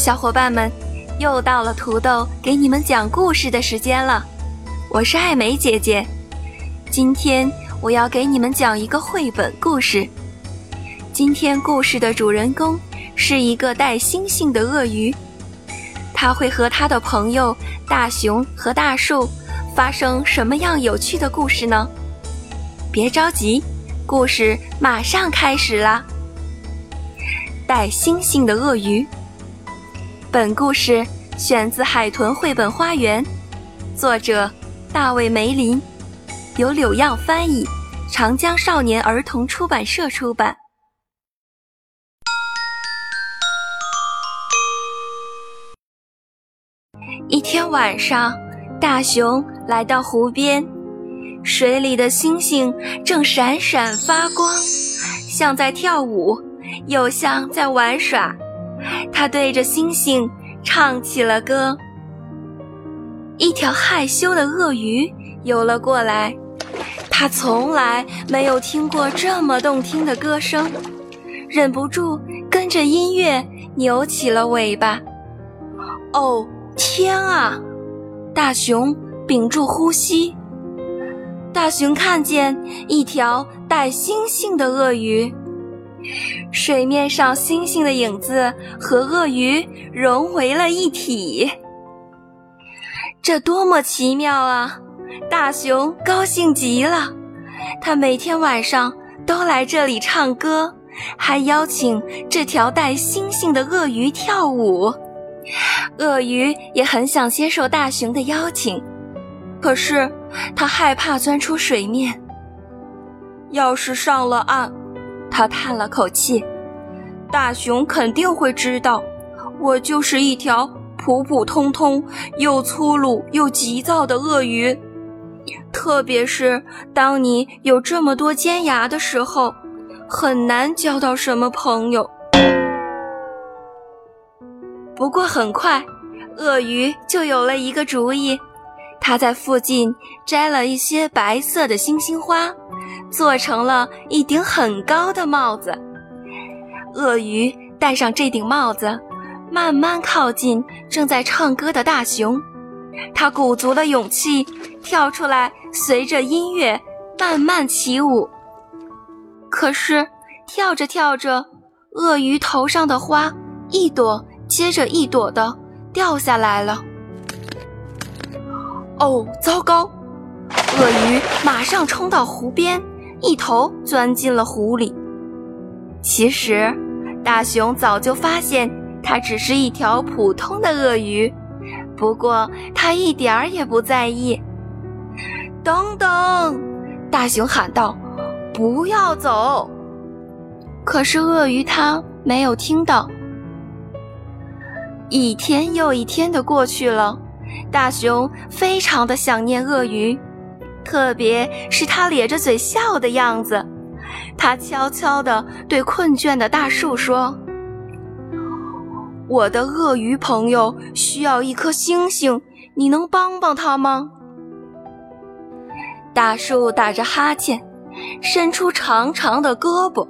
小伙伴们，又到了土豆给你们讲故事的时间了。我是艾美姐姐，今天我要给你们讲一个绘本故事。今天故事的主人公是一个带星星的鳄鱼，他会和他的朋友大熊和大树。发生什么样有趣的故事呢？别着急，故事马上开始啦！带星星的鳄鱼。本故事选自《海豚绘本花园》，作者大卫·梅林，由柳样翻译，长江少年儿童出版社出版。一天晚上。大熊来到湖边，水里的星星正闪闪发光，像在跳舞，又像在玩耍。他对着星星唱起了歌。一条害羞的鳄鱼游了过来，它从来没有听过这么动听的歌声，忍不住跟着音乐扭起了尾巴。哦，天啊！大熊屏住呼吸。大熊看见一条带星星的鳄鱼，水面上星星的影子和鳄鱼融为了一体。这多么奇妙啊！大熊高兴极了，他每天晚上都来这里唱歌，还邀请这条带星星的鳄鱼跳舞。鳄鱼也很想接受大熊的邀请，可是它害怕钻出水面。要是上了岸，他叹了口气，大熊肯定会知道，我就是一条普普通通、又粗鲁又急躁的鳄鱼。特别是当你有这么多尖牙的时候，很难交到什么朋友。不过很快，鳄鱼就有了一个主意。他在附近摘了一些白色的星星花，做成了一顶很高的帽子。鳄鱼戴上这顶帽子，慢慢靠近正在唱歌的大熊。他鼓足了勇气，跳出来，随着音乐慢慢起舞。可是，跳着跳着，鳄鱼头上的花一朵。接着一朵的掉下来了。哦，糟糕！鳄鱼马上冲到湖边，一头钻进了湖里。其实，大熊早就发现它只是一条普通的鳄鱼，不过它一点儿也不在意。等等！大熊喊道：“不要走！”可是鳄鱼它没有听到。一天又一天的过去了，大熊非常的想念鳄鱼，特别是它咧着嘴笑的样子。他悄悄地对困倦的大树说：“我的鳄鱼朋友需要一颗星星，你能帮帮他吗？”大树打着哈欠，伸出长长的胳膊，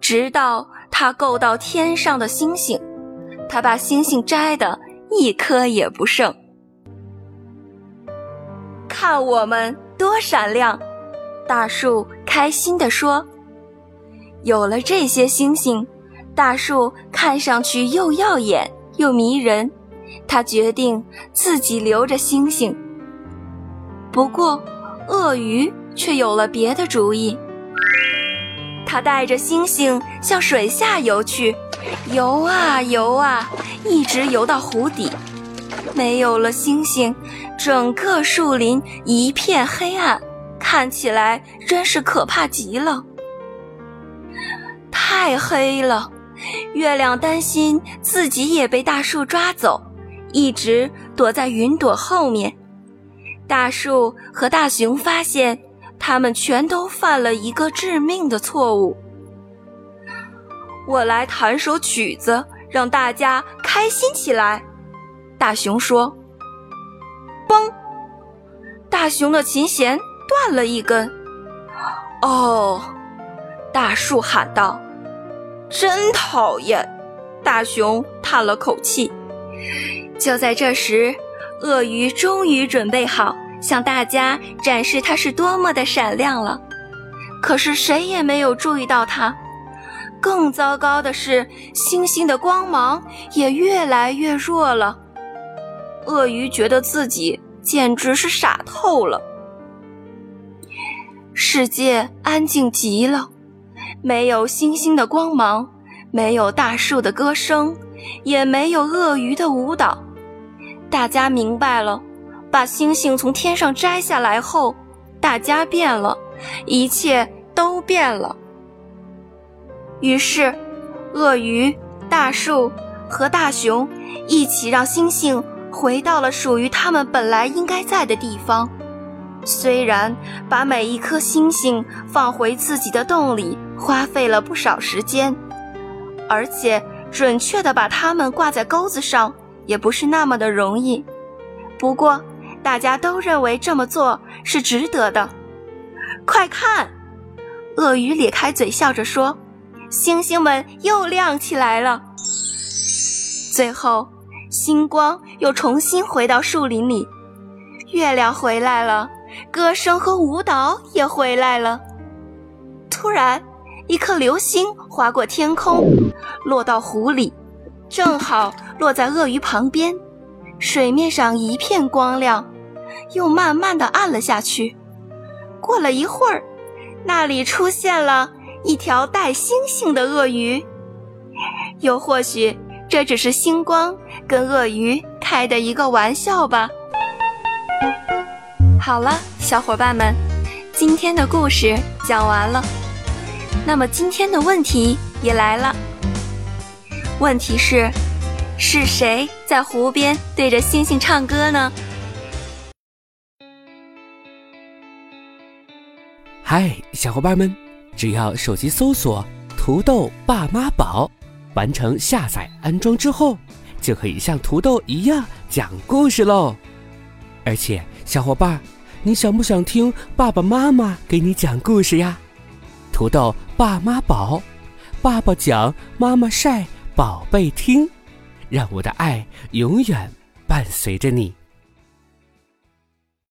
直到它够到天上的星星。他把星星摘的一颗也不剩，看我们多闪亮！大树开心地说：“有了这些星星，大树看上去又耀眼又迷人。”他决定自己留着星星。不过，鳄鱼却有了别的主意。他带着星星向水下游去。游啊游啊，一直游到湖底，没有了星星，整个树林一片黑暗，看起来真是可怕极了。太黑了，月亮担心自己也被大树抓走，一直躲在云朵后面。大树和大熊发现，他们全都犯了一个致命的错误。我来弹首曲子，让大家开心起来。大熊说：“嘣！”大熊的琴弦断了一根。哦，大树喊道：“真讨厌！”大熊叹了口气。就在这时，鳄鱼终于准备好向大家展示它是多么的闪亮了。可是谁也没有注意到它。更糟糕的是，星星的光芒也越来越弱了。鳄鱼觉得自己简直是傻透了。世界安静极了，没有星星的光芒，没有大树的歌声，也没有鳄鱼的舞蹈。大家明白了，把星星从天上摘下来后，大家变了，一切都变了。于是，鳄鱼、大树和大熊一起让星星回到了属于他们本来应该在的地方。虽然把每一颗星星放回自己的洞里花费了不少时间，而且准确地把它们挂在钩子上也不是那么的容易。不过，大家都认为这么做是值得的。快看，鳄鱼咧开嘴笑着说。星星们又亮起来了。最后，星光又重新回到树林里，月亮回来了，歌声和舞蹈也回来了。突然，一颗流星划过天空，落到湖里，正好落在鳄鱼旁边。水面上一片光亮，又慢慢的暗了下去。过了一会儿，那里出现了。一条带星星的鳄鱼，又或许这只是星光跟鳄鱼开的一个玩笑吧。好了，小伙伴们，今天的故事讲完了。那么今天的问题也来了，问题是，是谁在湖边对着星星唱歌呢？嗨，小伙伴们。只要手机搜索“土豆爸妈宝”，完成下载安装之后，就可以像土豆一样讲故事喽。而且，小伙伴，你想不想听爸爸妈妈给你讲故事呀？土豆爸妈宝，爸爸讲，妈妈晒，宝贝听，让我的爱永远伴随着你。